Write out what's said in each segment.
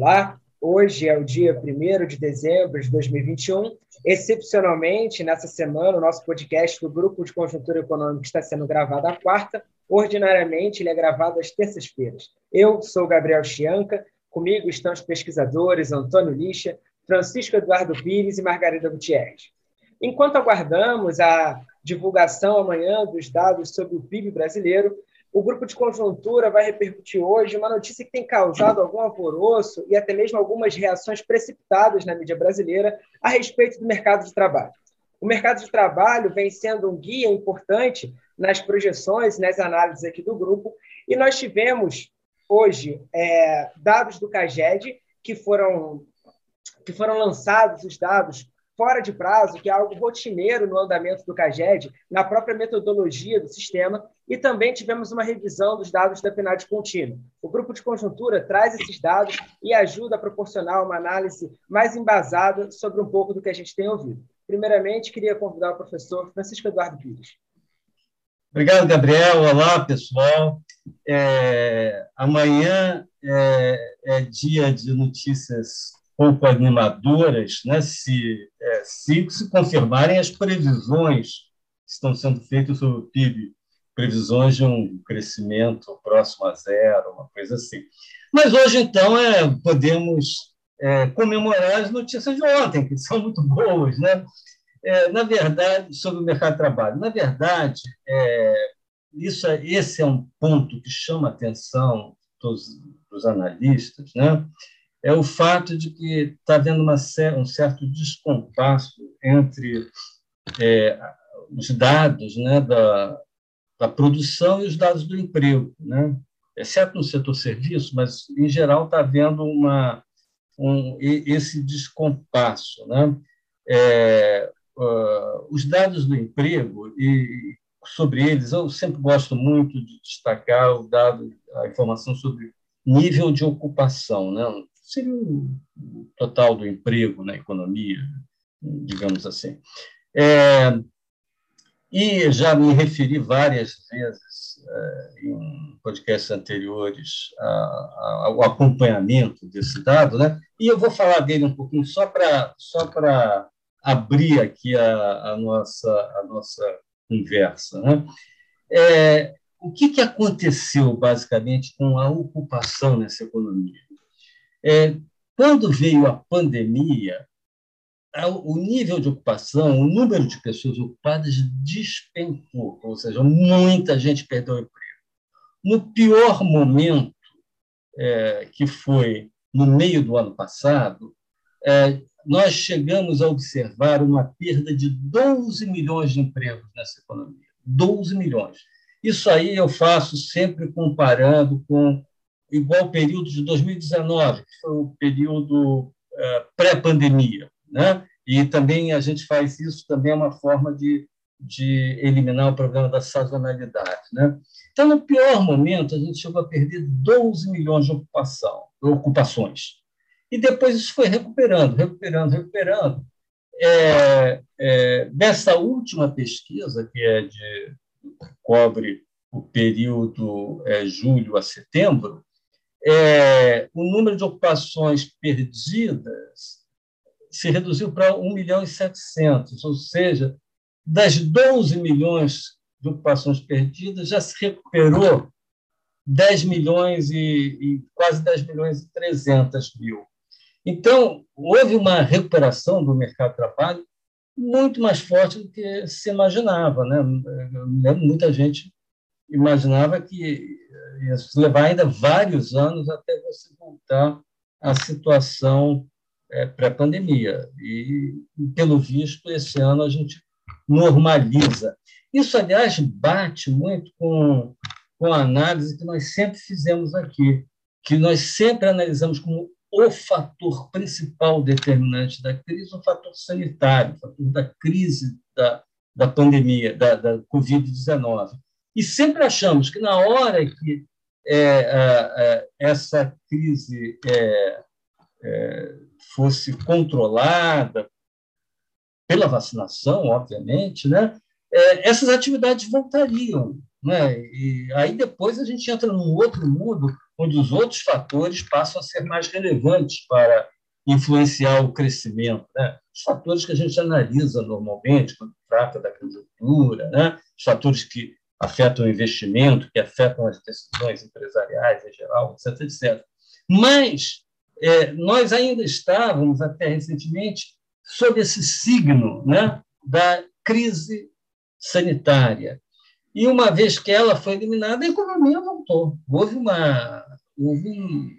Olá, hoje é o dia 1 de dezembro de 2021. Excepcionalmente, nessa semana, o nosso podcast do Grupo de Conjuntura Econômica está sendo gravado à quarta. Ordinariamente, ele é gravado às terças-feiras. Eu sou Gabriel Chianca, comigo estão os pesquisadores Antônio Lixa, Francisco Eduardo Pires e Margarida Gutierrez. Enquanto aguardamos a divulgação amanhã dos dados sobre o PIB brasileiro, o grupo de conjuntura vai repercutir hoje uma notícia que tem causado algum alvoroço e até mesmo algumas reações precipitadas na mídia brasileira a respeito do mercado de trabalho. O mercado de trabalho vem sendo um guia importante nas projeções, nas análises aqui do grupo, e nós tivemos hoje é, dados do CAGED que foram que foram lançados os dados fora de prazo, que é algo rotineiro no andamento do CAGED, na própria metodologia do sistema, e também tivemos uma revisão dos dados da PNAD contínua. O grupo de conjuntura traz esses dados e ajuda a proporcionar uma análise mais embasada sobre um pouco do que a gente tem ouvido. Primeiramente, queria convidar o professor Francisco Eduardo Pires. Obrigado, Gabriel. Olá, pessoal. É, amanhã é, é dia de notícias pouco animadoras, né, se, é, se, se confirmarem as previsões que estão sendo feitas sobre o PIB, previsões de um crescimento próximo a zero, uma coisa assim. Mas hoje, então, é, podemos é, comemorar as notícias de ontem, que são muito boas. Né? É, na verdade, sobre o mercado de trabalho, na verdade, é, isso, é, esse é um ponto que chama a atenção dos, dos analistas, né? É o fato de que está havendo uma, um certo descompasso entre é, os dados né, da, da produção e os dados do emprego, né? exceto no setor serviço, mas, em geral, está havendo uma, um, esse descompasso. Né? É, uh, os dados do emprego, e sobre eles, eu sempre gosto muito de destacar o dado, a informação sobre nível de ocupação, né? Seria o total do emprego na economia, digamos assim. É, e já me referi várias vezes é, em podcasts anteriores a, a, ao acompanhamento desse dado, né? e eu vou falar dele um pouquinho só para só abrir aqui a, a, nossa, a nossa conversa. Né? É, o que, que aconteceu, basicamente, com a ocupação nessa economia? É, quando veio a pandemia, o nível de ocupação, o número de pessoas ocupadas despencou, ou seja, muita gente perdeu o emprego. No pior momento, é, que foi no meio do ano passado, é, nós chegamos a observar uma perda de 12 milhões de empregos nessa economia. 12 milhões. Isso aí eu faço sempre comparando com igual período de 2019, que foi o período é, pré-pandemia. Né? E também a gente faz isso, também é uma forma de, de eliminar o problema da sazonalidade. Né? Então, no pior momento, a gente chegou a perder 12 milhões de ocupação, ocupações. E depois isso foi recuperando, recuperando, recuperando. É, é, nessa última pesquisa, que é de cobre o período é, julho a setembro, é, o número de ocupações perdidas se reduziu para 1 milhão e 700, ou seja, das 12 milhões de ocupações perdidas, já se recuperou 10 milhões e, e quase 10 milhões e 300 mil. Então, houve uma recuperação do mercado de trabalho muito mais forte do que se imaginava. Né? Muita gente imaginava que levar ainda vários anos até você voltar à situação é, pré-pandemia. E, pelo visto, esse ano a gente normaliza. Isso, aliás, bate muito com, com a análise que nós sempre fizemos aqui, que nós sempre analisamos como o fator principal determinante da crise, o fator sanitário, o fator da crise da, da pandemia, da, da Covid-19. E sempre achamos que, na hora que é, é, essa crise é, é, fosse controlada pela vacinação, obviamente, né, é, essas atividades voltariam. Né? E aí depois a gente entra num outro mundo onde os outros fatores passam a ser mais relevantes para influenciar o crescimento. Né? Os fatores que a gente analisa normalmente quando trata da conjuntura, né? os fatores que afetam o investimento, que afetam as decisões empresariais em geral, etc. etc. Mas é, nós ainda estávamos, até recentemente, sob esse signo né, da crise sanitária. E uma vez que ela foi eliminada, a economia voltou. Houve, uma, houve um,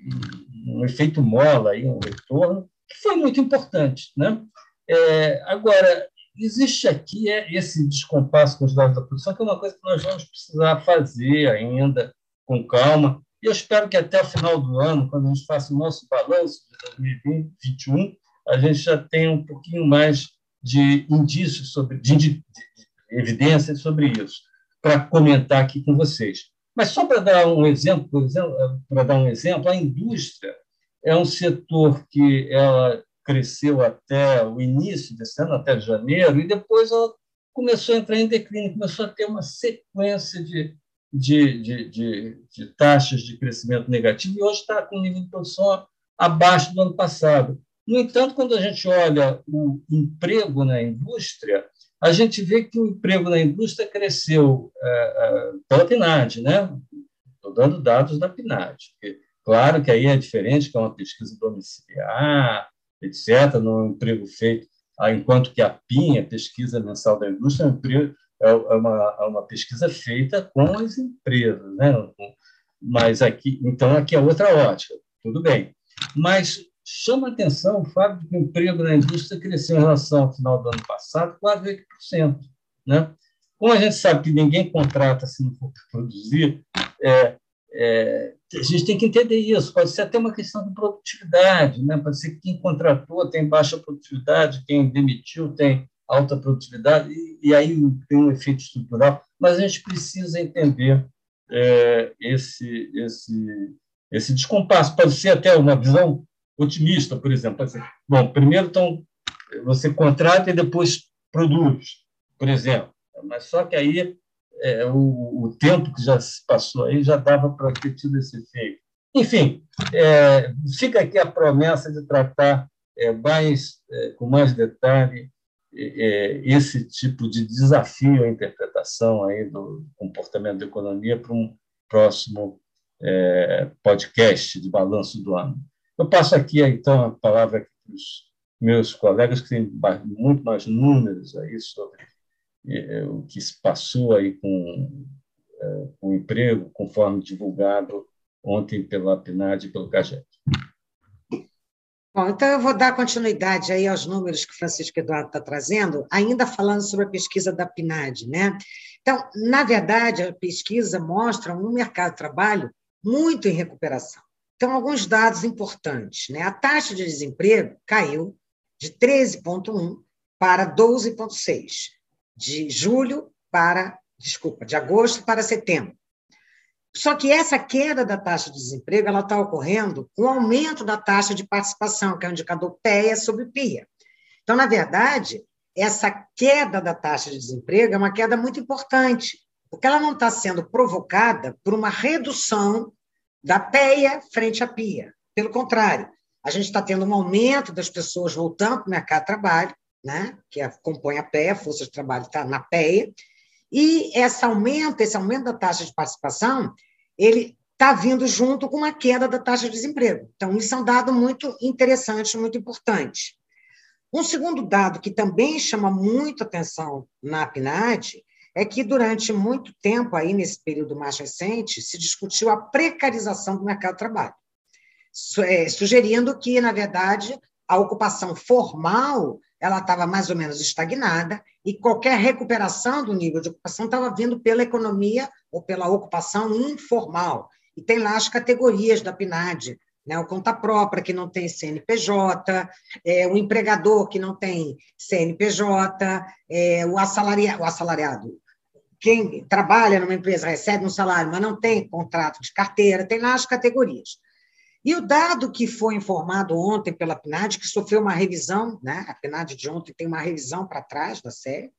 um efeito mola, aí, um retorno, que foi muito importante. Né? É, agora, existe aqui é, esse descompasso com os dados da produção, que é uma coisa que nós vamos precisar fazer ainda com calma. E eu espero que até o final do ano, quando a gente faça o nosso balanço de 2021, a gente já tenha um pouquinho mais de indícios sobre, de, de, de evidências sobre isso, para comentar aqui com vocês. Mas só para dar um exemplo, para dar um exemplo, a indústria é um setor que ela cresceu até o início desse ano, até janeiro, e depois ela começou a entrar em declínio, começou a ter uma sequência de, de, de, de, de taxas de crescimento negativo, e hoje está com um nível de produção abaixo do ano passado. No entanto, quando a gente olha o emprego na indústria, a gente vê que o emprego na indústria cresceu é, é, pela PNAD, né? Estou dando dados da PNAD. Claro que aí é diferente, que é uma pesquisa domiciliar, etc., no emprego feito, enquanto que a PIN, a pesquisa mensal da indústria, é, emprego, é uma, é uma pesquisa feita com as empresas, né? Mas aqui, então aqui é outra ótica, tudo bem. Mas chama atenção o fato de que o emprego na indústria cresceu em relação ao final do ano passado quase 8%. Né? Como a gente sabe que ninguém contrata se não for produzir, é, é, a gente tem que entender isso. Pode ser até uma questão de produtividade, né? pode ser que quem contratou tem baixa produtividade, quem demitiu tem alta produtividade, e, e aí tem um efeito estrutural, mas a gente precisa entender é, esse, esse, esse descompasso. Pode ser até uma visão otimista, por exemplo. Assim, bom, primeiro então, você contrata e depois produz, por exemplo. Mas só que aí é, o, o, tempo que já se passou aí já dava para ter tido esse efeito. Enfim, é, fica aqui a promessa de tratar é, mais, é, com mais detalhe é, esse tipo de desafio à interpretação aí do comportamento da economia para um próximo podcast de balanço do ano. Eu passo aqui, então, a palavra para os meus colegas, que têm muito mais números aí sobre o que se passou aí com, é, com o emprego, conforme divulgado ontem pela PNAD e pelo CAGED. Bom, então eu vou dar continuidade aí aos números que o Francisco Eduardo está trazendo, ainda falando sobre a pesquisa da PNAD, né? Então, na verdade, a pesquisa mostra um mercado de trabalho muito em recuperação. Então, alguns dados importantes. Né? A taxa de desemprego caiu de 13,1 para 12,6, de julho para, desculpa, de agosto para setembro. Só que essa queda da taxa de desemprego ela está ocorrendo com o aumento da taxa de participação, que é o indicador PEA sobre PIA. Então, na verdade, essa queda da taxa de desemprego é uma queda muito importante, porque ela não está sendo provocada por uma redução da PEA frente à PIA. Pelo contrário, a gente está tendo um aumento das pessoas voltando para o mercado de trabalho, né, que é, compõe a PEA, a força de trabalho está na PEA, e esse aumento, esse aumento da taxa de participação, ele está vindo junto com uma queda da taxa de desemprego. Então, isso é um dado muito interessante, muito importante. Um segundo dado que também chama muito atenção na PNAD é que durante muito tempo, aí nesse período mais recente, se discutiu a precarização do mercado de trabalho, é, sugerindo que, na verdade, a ocupação formal ela estava mais ou menos estagnada e qualquer recuperação do nível de ocupação estava vindo pela economia ou pela ocupação informal. E tem lá as categorias da PNAD, né? o conta própria que não tem CNPJ, é, o empregador que não tem CNPJ, é, o, assalaria, o assalariado. Quem trabalha numa empresa recebe um salário, mas não tem contrato de carteira, tem lá as categorias. E o dado que foi informado ontem pela PNAD, que sofreu uma revisão, né? a PNAD de ontem tem uma revisão para trás da série,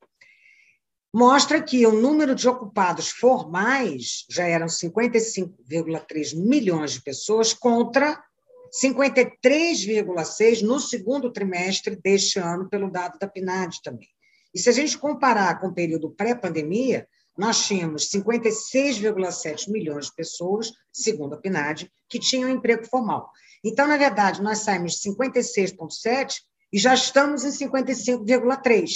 mostra que o número de ocupados formais já eram 55,3 milhões de pessoas contra 53,6 no segundo trimestre deste ano, pelo dado da PNAD também. E se a gente comparar com o período pré-pandemia, nós tínhamos 56,7 milhões de pessoas, segundo a PNAD, que tinham emprego formal. Então, na verdade, nós saímos de 56,7 e já estamos em 55,3.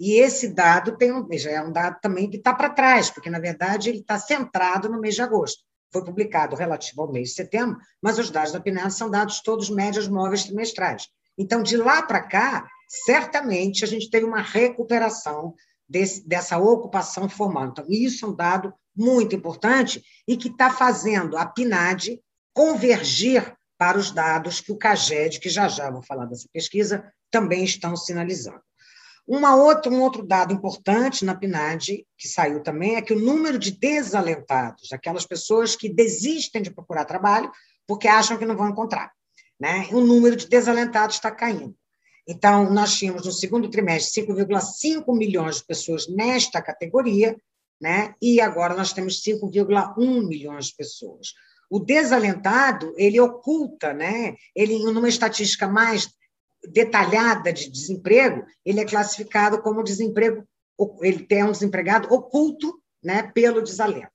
E esse dado tem um, já é um dado também que está para trás, porque, na verdade, ele está centrado no mês de agosto. Foi publicado relativo ao mês de setembro, mas os dados da PNAD são dados todos médias móveis trimestrais. Então, de lá para cá, certamente a gente teve uma recuperação desse, dessa ocupação formal. Então, isso é um dado muito importante e que está fazendo a PNAD convergir para os dados que o CAGED, que já já vou falar dessa pesquisa, também estão sinalizando. Uma outra, um outro dado importante na PNAD, que saiu também, é que o número de desalentados, aquelas pessoas que desistem de procurar trabalho porque acham que não vão encontrar, né? o número de desalentados está caindo. Então, nós tínhamos no segundo trimestre 5,5 milhões de pessoas nesta categoria, né? e agora nós temos 5,1 milhões de pessoas. O desalentado, ele oculta, né? ele, numa estatística mais detalhada de desemprego, ele é classificado como desemprego, ele tem um desempregado oculto né, pelo desalento.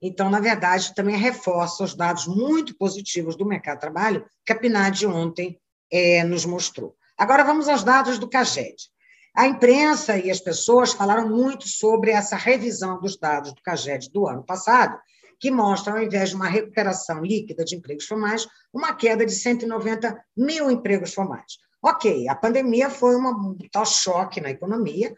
Então, na verdade, também reforça os dados muito positivos do mercado de trabalho que a PNAD ontem é, nos mostrou. Agora vamos aos dados do CAGED. A imprensa e as pessoas falaram muito sobre essa revisão dos dados do CAGED do ano passado, que mostra, ao invés de uma recuperação líquida de empregos formais, uma queda de 190 mil empregos formais. Ok, a pandemia foi um tal choque na economia,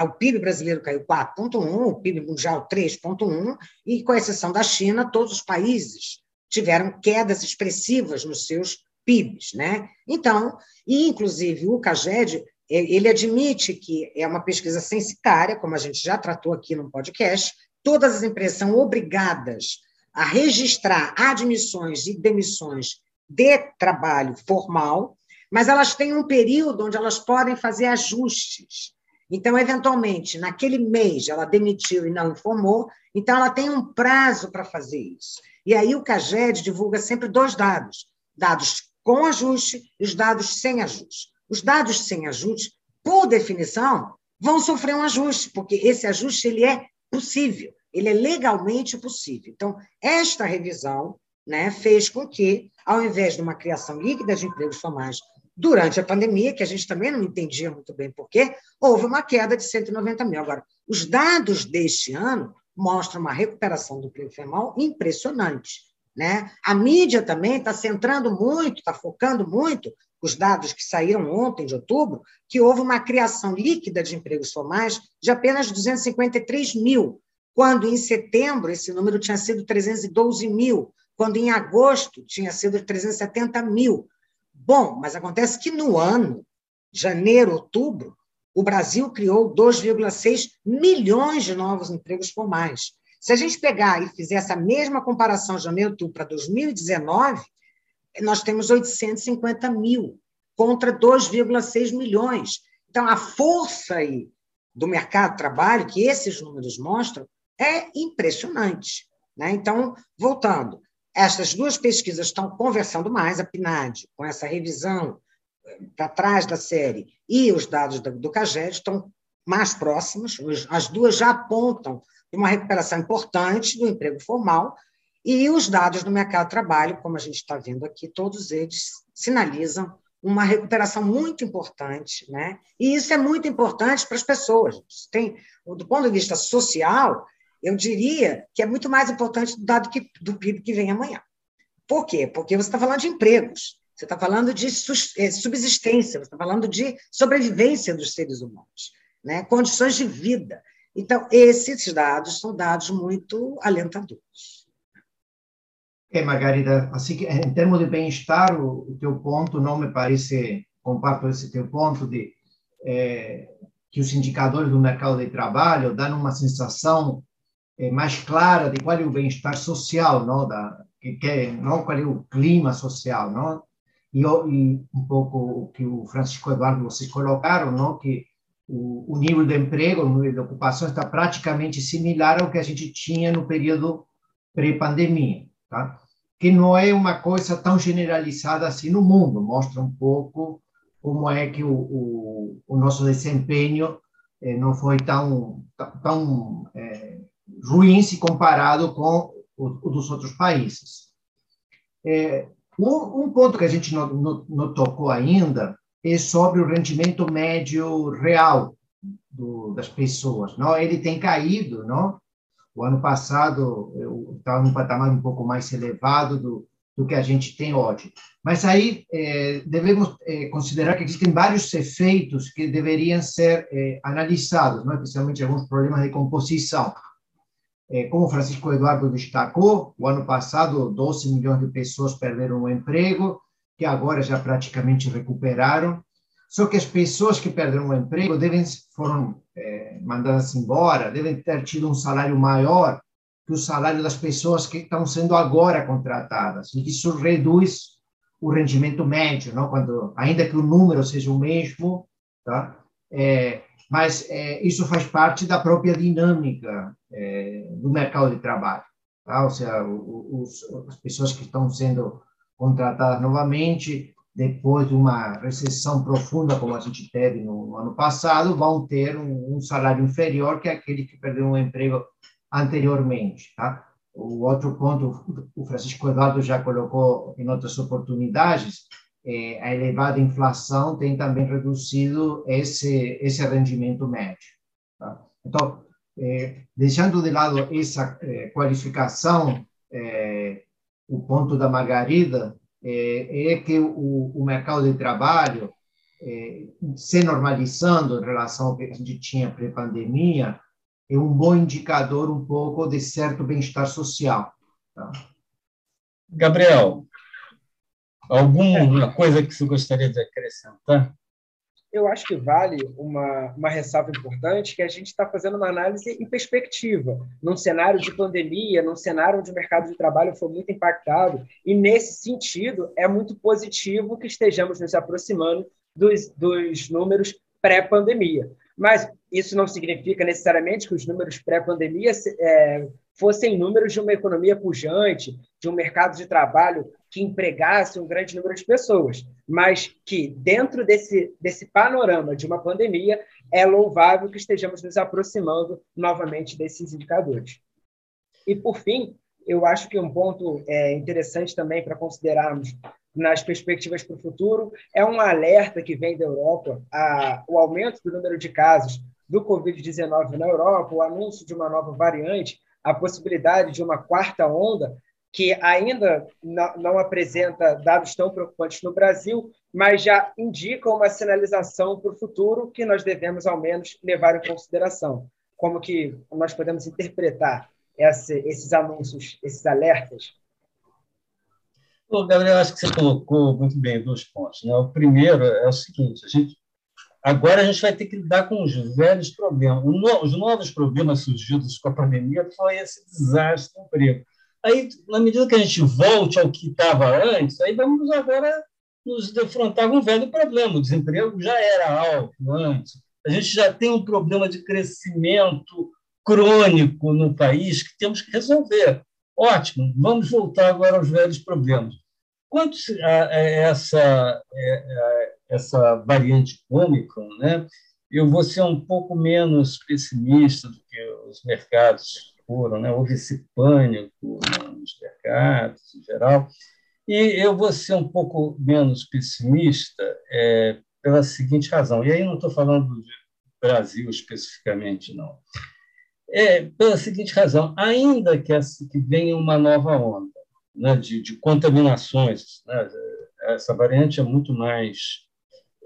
o PIB brasileiro caiu 4,1, o PIB mundial 3,1, e com exceção da China, todos os países tiveram quedas expressivas nos seus PIBs, né? Então, e inclusive o CAGED, ele admite que é uma pesquisa censitária, como a gente já tratou aqui no podcast, todas as empresas são obrigadas a registrar admissões e demissões de trabalho formal, mas elas têm um período onde elas podem fazer ajustes. Então, eventualmente, naquele mês ela demitiu e não informou, então ela tem um prazo para fazer isso. E aí o CAGED divulga sempre dois dados: dados com ajuste e os dados sem ajuste. Os dados sem ajuste, por definição, vão sofrer um ajuste, porque esse ajuste ele é possível, ele é legalmente possível. Então, esta revisão né, fez com que, ao invés de uma criação líquida de empregos formais durante a pandemia, que a gente também não entendia muito bem porquê, houve uma queda de 190 mil. Agora, os dados deste ano mostram uma recuperação do emprego formal impressionante. Né? A mídia também está centrando muito, está focando muito, os dados que saíram ontem, de outubro, que houve uma criação líquida de empregos formais de apenas 253 mil, quando em setembro esse número tinha sido 312 mil, quando em agosto tinha sido 370 mil. Bom, mas acontece que no ano, janeiro, outubro, o Brasil criou 2,6 milhões de novos empregos formais. Se a gente pegar e fizer essa mesma comparação janeiro para 2019, nós temos 850 mil contra 2,6 milhões. Então, a força aí do mercado de trabalho, que esses números mostram, é impressionante. Né? Então, voltando, essas duas pesquisas estão conversando mais, a PNAD, com essa revisão eh, para trás da série, e os dados do CAGED estão mais próximos, as duas já apontam uma recuperação importante do emprego formal, e os dados do mercado de trabalho, como a gente está vendo aqui, todos eles sinalizam uma recuperação muito importante, né? E isso é muito importante para as pessoas. Tem, do ponto de vista social, eu diria que é muito mais importante do dado que, do PIB que vem amanhã. Por quê? Porque você está falando de empregos, você está falando de eh, subsistência, você está falando de sobrevivência dos seres humanos, né? condições de vida. Então, esses dados são dados muito alentadores. É, Margarida, assim em termos de bem-estar, o, o, teu ponto não me parece, comparto esse teu ponto de é, que os indicadores do mercado de trabalho dão uma sensação é, mais clara de qual é o bem-estar social, não, da, que, que, não qual é o clima social, não? E, e um pouco o que o Francisco Eduardo vocês colocaram, não, que o, o, nível de emprego, o nível de ocupação está praticamente similar ao que a gente tinha no período pré-pandemia, tá? que não é uma coisa tão generalizada assim no mundo, mostra um pouco como é que o, o, o nosso desempenho eh, não foi tão, tão eh, ruim se comparado com o, o dos outros países. É, um, um, ponto que a gente não, não, não, tocou ainda é sobre o rendimento médio real do, das pessoas. Não? Ele tem caído, não? O ano passado estava num patamar um pouco mais elevado do, do que a gente tem hoje. Mas aí é, devemos é, considerar que existem vários efeitos que deveriam ser é, analisados, não? especialmente alguns problemas de composição. Como Francisco Eduardo destacou, o ano passado 12 milhões de pessoas perderam o emprego, que agora já praticamente recuperaram. Só que as pessoas que perderam o emprego devem foram é, mandadas embora, devem ter tido um salário maior que o salário das pessoas que estão sendo agora contratadas. E isso reduz o rendimento médio, não? Quando ainda que o número seja o mesmo, tá? É, mas é, isso faz parte da própria dinâmica é, do mercado de trabalho. Tá? Ou seja, os, as pessoas que estão sendo contratadas novamente, depois de uma recessão profunda, como a gente teve no, no ano passado, vão ter um, um, salário inferior que aquele que perdeu um emprego anteriormente. Tá? O outro ponto, o Francisco Eduardo já colocou em outras oportunidades, é, a elevada inflação tem também reduzido esse, esse rendimento médio. Tá? Então, é, deixando de lado essa é, qualificação, é, o ponto da Margarida é, é que o, o, mercado de trabalho, é, se normalizando em relação ao que a gente tinha pré-pandemia, é um bom indicador um pouco de certo bem-estar social. Tá? Gabriel, alguma coisa que você gostaria de acrescentar? Eu acho que vale uma, uma ressalva importante, que a gente está fazendo uma análise em perspectiva, num cenário de pandemia, num cenário onde o mercado de trabalho foi muito impactado, e nesse sentido é muito positivo que estejamos nos aproximando dos, dos números pré-pandemia. Mas isso não significa necessariamente que os números pré-pandemia é, fossem números de uma economia pujante, de um mercado de trabalho que empregasse um grande número de pessoas, mas que, dentro desse, desse panorama de uma pandemia, é louvável que estejamos nos aproximando novamente desses indicadores. E, por fim, eu acho que um ponto é, interessante também para considerarmos nas perspectivas para o futuro é um alerta que vem da Europa, a, o aumento do número de casos do Covid-19 na Europa, o anúncio de uma nova variante, a possibilidade de uma quarta onda, que ainda não, apresenta dados tão preocupantes no Brasil, mas já indica uma sinalização para o futuro que nós devemos, ao menos, levar em consideração. Como que nós podemos interpretar esse, esses anúncios, esses alertas? Bom, Gabriel, acho que você colocou muito bem dois pontos. Né? O primeiro é o seguinte: a gente, agora a gente vai ter que lidar com os velhos problemas. Os novos problemas surgidos com a pandemia foi esse desastre do emprego Aí, na medida que a gente volte ao que estava antes, aí vamos agora nos defrontar com um velho problema. O desemprego já era alto antes. A gente já tem um problema de crescimento crônico no país que temos que resolver. Ótimo, vamos voltar agora aos velhos problemas. Quanto a essa, essa variante Ômicron, né, eu vou ser um pouco menos pessimista do que os mercados foram, né? houve esse pânico nos mercados em geral. E eu vou ser um pouco menos pessimista é, pela seguinte razão, e aí não estou falando do Brasil especificamente, não. É, pela seguinte razão, ainda que, essa, que venha uma nova onda né, de, de contaminações, né, essa variante é muito mais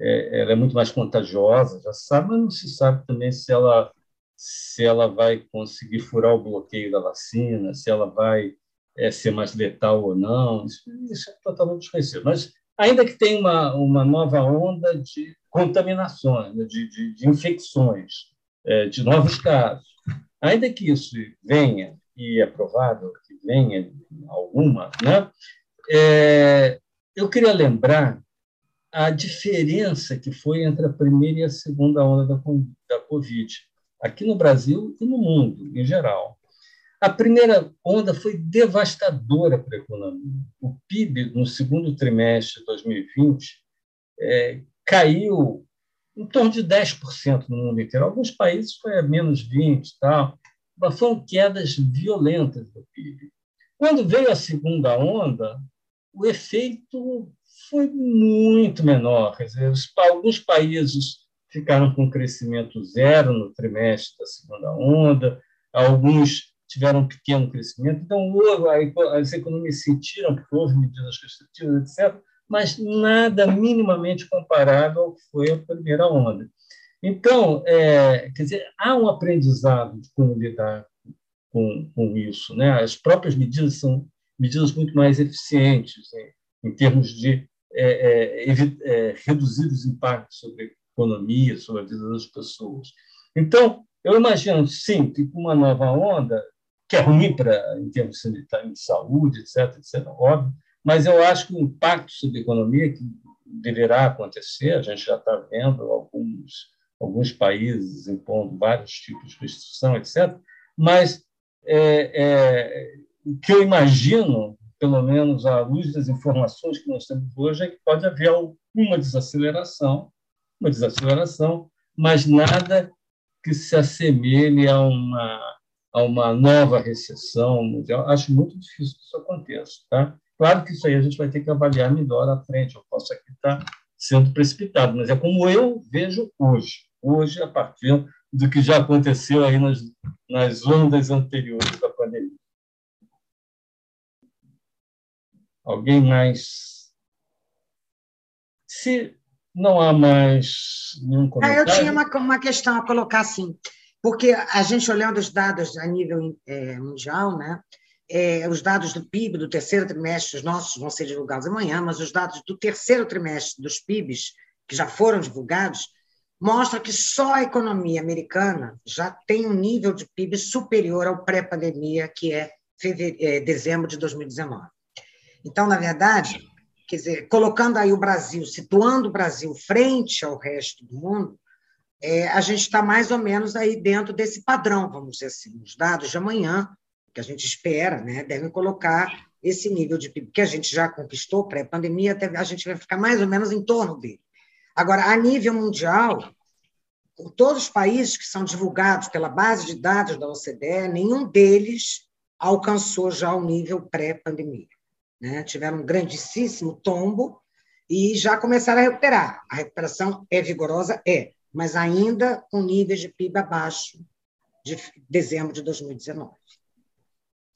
é, ela é muito mais contagiosa, já sabe, mas não se sabe também se ela se ela vai conseguir furar o bloqueio da vacina, se ela vai é, ser mais letal ou não, isso, isso, é totalmente desconhecido. Mas, ainda que tenha uma, uma nova onda de contaminações, né, de, de, de, infecções, é, de novos casos, ainda que isso venha, e é provável que venha alguma, né, é, eu queria lembrar a diferença que foi entre a primeira e a segunda onda da, da Covid, aqui no Brasil e no mundo em geral. A primeira onda foi devastadora para a economia. O PIB, no segundo trimestre de 2020, é, caiu em torno de 10% no mundo inteiro. Alguns países foi a menos 20% e tal, mas foram quedas violentas do PIB. Quando veio a segunda onda, o efeito foi muito menor. Quer dizer, alguns países ficaram com crescimento zero no trimestre da segunda onda, alguns tiveram um pequeno crescimento. Então, as economias sentiram que houve medidas restritivas, etc., mas nada minimamente comparável ao que foi a primeira onda. Então, é, quer dizer, há um aprendizado de como lidar com, com isso. Né? As próprias medidas são medidas muito mais eficientes em, em termos de é, é, é, reduzir os impactos sobre a economia, sobre a vida das pessoas. Então, eu imagino, sim, que com uma nova onda, que é ruim para, em termos sanitários, de saúde, etc., etc., óbvio, mas eu acho que o impacto sobre a economia que deverá acontecer, a gente já está vendo alguns, alguns países impondo vários tipos de restrição, etc., mas é, é, o que eu imagino pelo menos à luz das informações que nós temos hoje, é que pode haver alguma desaceleração, uma desaceleração, mas nada que se assemelhe a uma, a uma nova recessão mundial. Acho muito difícil que isso aconteça. Tá? Claro que isso aí a gente vai ter que avaliar melhor à frente. Eu posso aqui estar sendo precipitado, mas é como eu vejo hoje. Hoje, a partir do que já aconteceu aí nas, nas ondas anteriores da pandemia. Alguém mais? Se não há mais nenhum comentário... Ah, eu tinha uma, uma questão a colocar assim, porque a gente olhando os dados a nível é, mundial, né? É, os dados do PIB do terceiro trimestre, os nossos vão ser divulgados amanhã, mas os dados do terceiro trimestre dos PIBs, que já foram divulgados, mostram que só a economia americana já tem um nível de PIB superior ao pré-pandemia, que é, é dezembro de 2019. Então, na verdade, quer dizer, colocando aí o Brasil, situando o Brasil frente ao resto do mundo, é, a gente está mais ou menos aí dentro desse padrão, vamos dizer assim. Os dados de amanhã, que a gente espera, né, devem colocar esse nível de PIB que a gente já conquistou pré-pandemia, a gente vai ficar mais ou menos em torno dele. Agora, a nível mundial, todos os países que são divulgados pela base de dados da OCDE, nenhum deles alcançou já o nível pré-pandemia né? tiveram um grandíssimo tombo e já começaram a recuperar. A recuperação é vigorosa? É, mas ainda com níveis de PIB abaixo de dezembro de 2019.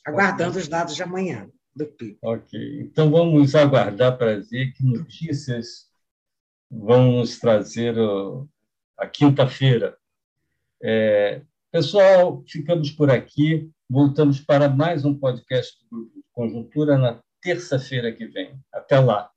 Aguardando okay. os dados de amanhã do PIB. Ok, então vamos aguardar para ver que notícias vão nos trazer a quinta-feira. É, pessoal, ficamos por aqui. Voltamos para mais um podcast do Conjuntura na terça-feira que vem. Até lá!